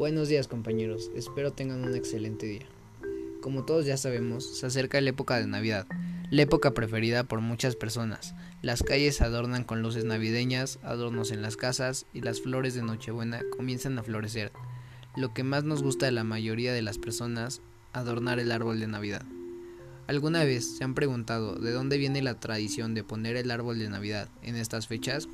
Buenos días compañeros, espero tengan un excelente día. Como todos ya sabemos, se acerca la época de Navidad, la época preferida por muchas personas. Las calles se adornan con luces navideñas, adornos en las casas y las flores de Nochebuena comienzan a florecer. Lo que más nos gusta de la mayoría de las personas, adornar el árbol de Navidad. ¿Alguna vez se han preguntado de dónde viene la tradición de poner el árbol de Navidad en estas fechas?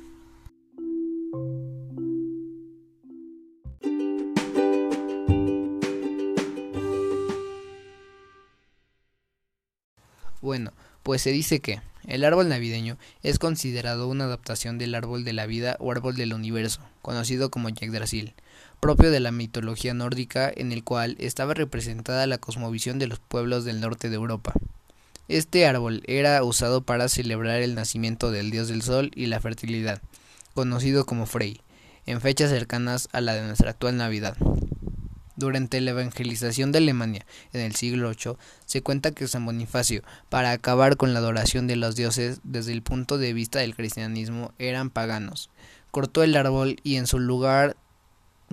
Bueno, pues se dice que el árbol navideño es considerado una adaptación del árbol de la vida o árbol del universo, conocido como Yggdrasil, propio de la mitología nórdica en el cual estaba representada la cosmovisión de los pueblos del norte de Europa. Este árbol era usado para celebrar el nacimiento del dios del sol y la fertilidad, conocido como Frey, en fechas cercanas a la de nuestra actual Navidad. Durante la evangelización de Alemania en el siglo VIII, se cuenta que San Bonifacio, para acabar con la adoración de los dioses desde el punto de vista del cristianismo, eran paganos. Cortó el árbol y en su lugar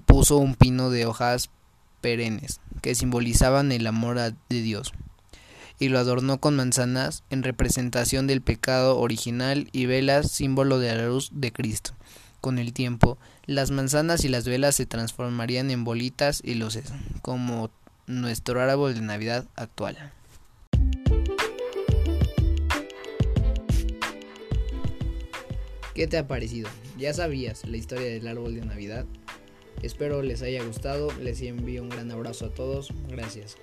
puso un pino de hojas perennes, que simbolizaban el amor de Dios, y lo adornó con manzanas en representación del pecado original y velas, símbolo de la luz de Cristo. Con el tiempo, las manzanas y las velas se transformarían en bolitas y luces, como nuestro árbol de Navidad actual. ¿Qué te ha parecido? ¿Ya sabías la historia del árbol de Navidad? Espero les haya gustado, les envío un gran abrazo a todos, gracias.